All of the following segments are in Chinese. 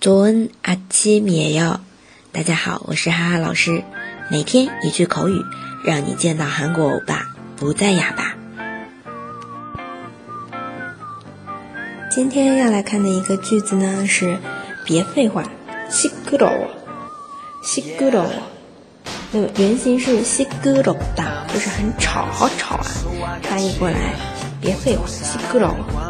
조은아침이에 요。 大家好，我是哈哈老师，每天一句口语，让你见到韩国欧巴不再哑巴。今天要来看的一个句子呢是“别废话”，시끄러 워， 시끄러 워。 那么原型是시끄럽 다， 就是很吵，好吵啊。翻译过来，别废话，시끄러 워。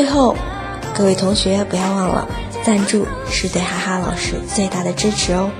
最后，各位同学不要忘了，赞助是对哈哈老师最大的支持哦。